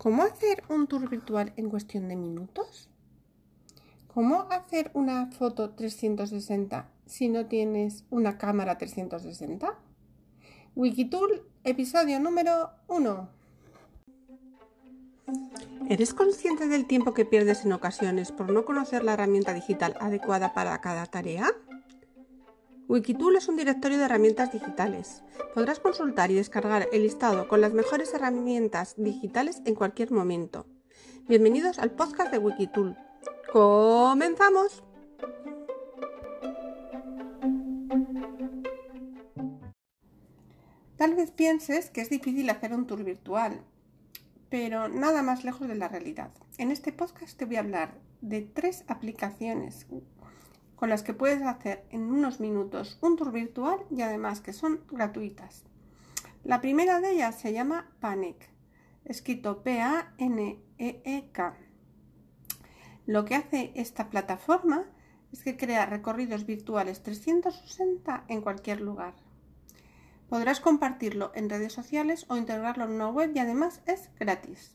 ¿Cómo hacer un tour virtual en cuestión de minutos? ¿Cómo hacer una foto 360 si no tienes una cámara 360? Wikitool, episodio número 1. ¿Eres consciente del tiempo que pierdes en ocasiones por no conocer la herramienta digital adecuada para cada tarea? Wikitool es un directorio de herramientas digitales. Podrás consultar y descargar el listado con las mejores herramientas digitales en cualquier momento. Bienvenidos al podcast de Wikitool. ¡Comenzamos! Tal vez pienses que es difícil hacer un tour virtual, pero nada más lejos de la realidad. En este podcast te voy a hablar de tres aplicaciones con las que puedes hacer en unos minutos un tour virtual y además que son gratuitas. La primera de ellas se llama Panic, escrito P-A-N-E-E-K. Lo que hace esta plataforma es que crea recorridos virtuales 360 en cualquier lugar. Podrás compartirlo en redes sociales o integrarlo en una web y además es gratis.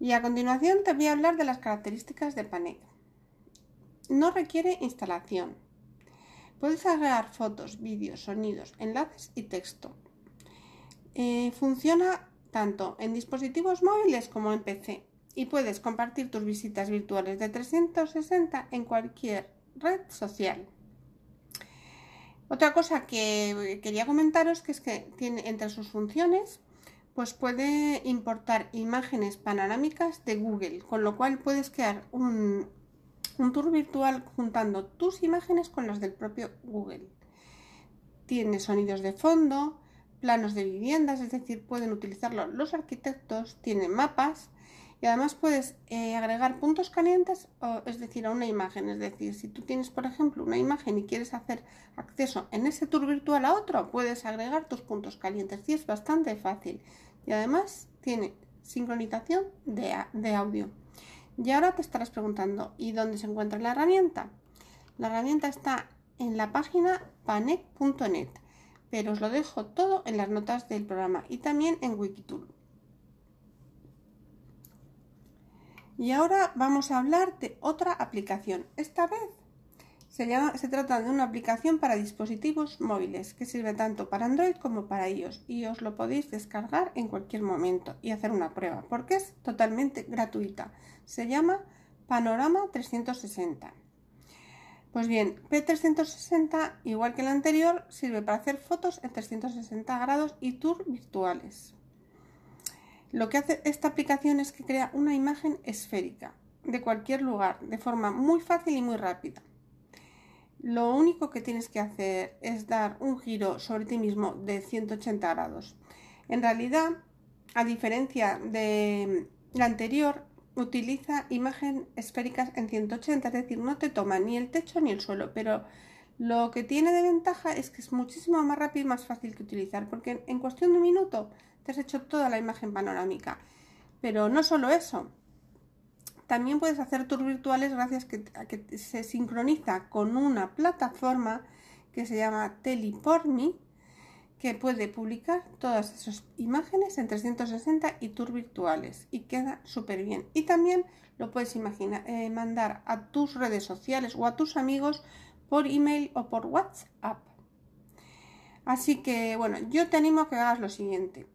Y a continuación te voy a hablar de las características de Panic. No requiere instalación. Puedes agregar fotos, vídeos, sonidos, enlaces y texto. Eh, funciona tanto en dispositivos móviles como en PC y puedes compartir tus visitas virtuales de 360 en cualquier red social. Otra cosa que quería comentaros que es que tiene entre sus funciones pues puede importar imágenes panorámicas de Google, con lo cual puedes crear un, un tour virtual juntando tus imágenes con las del propio Google. Tiene sonidos de fondo, planos de viviendas, es decir, pueden utilizarlo los arquitectos, tiene mapas y además puedes eh, agregar puntos calientes, es decir, a una imagen. Es decir, si tú tienes, por ejemplo, una imagen y quieres hacer acceso en ese tour virtual a otro, puedes agregar tus puntos calientes y es bastante fácil. Y además tiene sincronización de audio. Y ahora te estarás preguntando, ¿y dónde se encuentra la herramienta? La herramienta está en la página panec.net, pero os lo dejo todo en las notas del programa y también en Wikitool. Y ahora vamos a hablar de otra aplicación. Esta vez se, trata de una aplicación para dispositivos móviles que sirve tanto para Android como para iOS y os lo podéis descargar en cualquier momento y hacer una prueba porque es totalmente gratuita. Se llama Panorama 360. Pues bien, P360, igual que el anterior, sirve para hacer fotos en 360 grados y tour virtuales. Lo que hace esta aplicación es que crea una imagen esférica de cualquier lugar de forma muy fácil y muy rápida. Lo único que tienes que hacer es dar un giro sobre ti mismo de 180 grados. En realidad, a diferencia de la anterior, utiliza imagen esféricas en 180, es decir, no te toma ni el techo ni el suelo, pero lo que tiene de ventaja es que es muchísimo más rápido y más fácil que utilizar, porque en cuestión de un minuto te has hecho toda la imagen panorámica. Pero no solo eso, también puedes hacer tours virtuales gracias a que se sincroniza con una plataforma que se llama Teleportme que puede publicar todas esas imágenes en 360 y tours virtuales y queda súper bien. Y también lo puedes imaginar, eh, mandar a tus redes sociales o a tus amigos por email o por WhatsApp. Así que bueno, yo te animo a que hagas lo siguiente.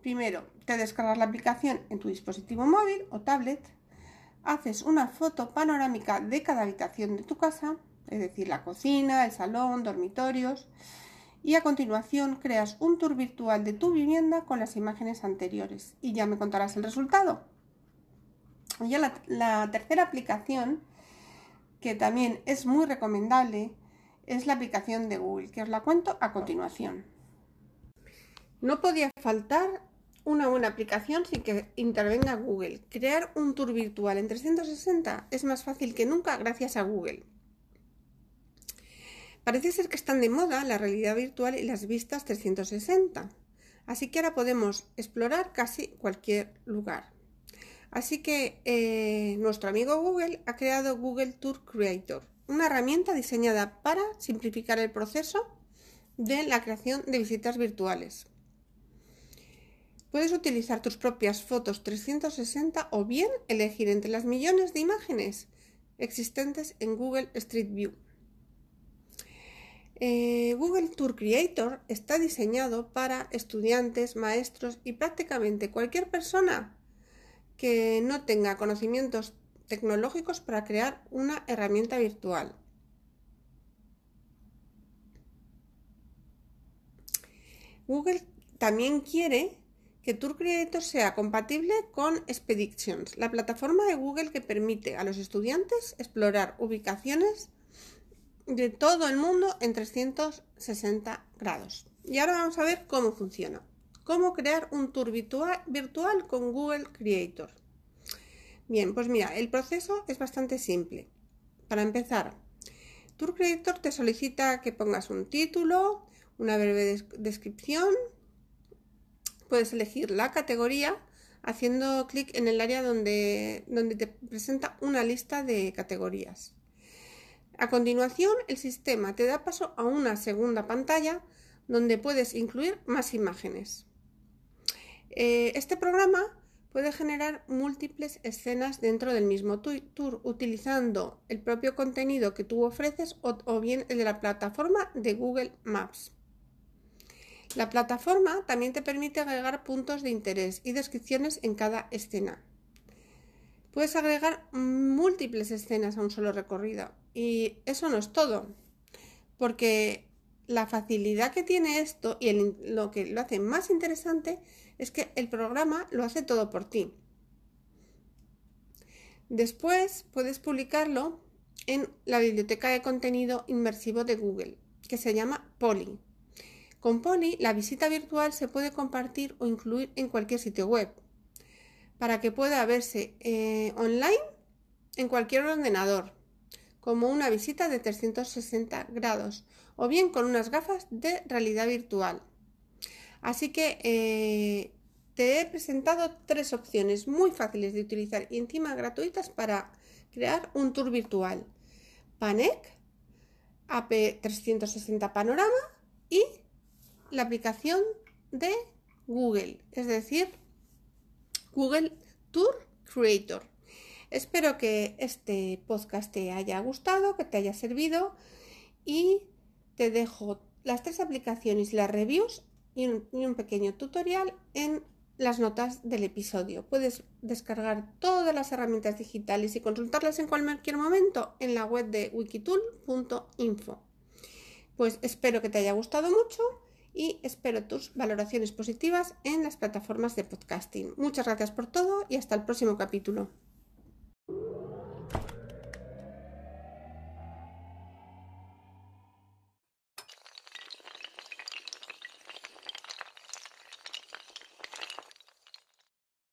Primero, te descargas la aplicación en tu dispositivo móvil o tablet haces una foto panorámica de cada habitación de tu casa, es decir, la cocina, el salón, dormitorios, y a continuación creas un tour virtual de tu vivienda con las imágenes anteriores y ya me contarás el resultado. Ya la, la tercera aplicación, que también es muy recomendable, es la aplicación de Google, que os la cuento a continuación. No podía faltar una buena aplicación sin que intervenga Google. Crear un tour virtual en 360 es más fácil que nunca gracias a Google. Parece ser que están de moda la realidad virtual y las vistas 360, así que ahora podemos explorar casi cualquier lugar. Así que eh, nuestro amigo Google ha creado Google Tour Creator, una herramienta diseñada para simplificar el proceso de la creación de visitas virtuales. Puedes utilizar tus propias fotos 360 o bien elegir entre las millones de imágenes existentes en Google Street View. Eh, Google Tour Creator está diseñado para estudiantes, maestros y prácticamente cualquier persona que no tenga conocimientos tecnológicos para crear una herramienta virtual. Google también quiere que Tour Creator sea compatible con Expeditions, la plataforma de Google que permite a los estudiantes explorar ubicaciones de todo el mundo en 360 grados. Y ahora vamos a ver cómo funciona. Cómo crear un tour virtual, con Google Creator. Bien, pues mira, el proceso es bastante simple. Para empezar, Tour Creator te solicita que pongas un título, una breve descripción. Puedes elegir la categoría haciendo clic en el área donde, donde te presenta una lista de categorías. A continuación, el sistema te da paso a una segunda pantalla donde puedes incluir más imágenes. Eh, este programa puede generar múltiples escenas dentro del mismo tour utilizando el propio contenido que tú ofreces o bien el de la plataforma de Google Maps. La plataforma también te permite agregar puntos de interés y descripciones en cada escena. Puedes agregar múltiples escenas a un solo recorrido y eso no es todo, porque la facilidad que tiene esto y lo que lo hace más interesante es que el programa lo hace todo por ti. Después puedes publicarlo en la biblioteca de contenido inmersivo de Google, que se llama Poly. Con Poly, la visita virtual se puede compartir o incluir en cualquier sitio web, para que pueda verse eh, online en cualquier ordenador, como una visita de 360 grados, o bien con unas gafas de realidad virtual. Así que eh, te he presentado tres opciones muy fáciles de utilizar y encima gratuitas para crear un tour virtual. PANEC, AP360 Panorama y la aplicación de Google, es decir, Google Tour Creator. Espero que este podcast te haya gustado, que te haya servido y te dejo las tres aplicaciones las reviews y un, pequeño tutorial en las notas del episodio. Puedes descargar todas las herramientas digitales y consultarlas en cualquier momento en la web de wikitool.info. Pues espero que te haya gustado mucho y espero tus valoraciones positivas en las plataformas de podcasting. Muchas gracias por todo y hasta el próximo capítulo.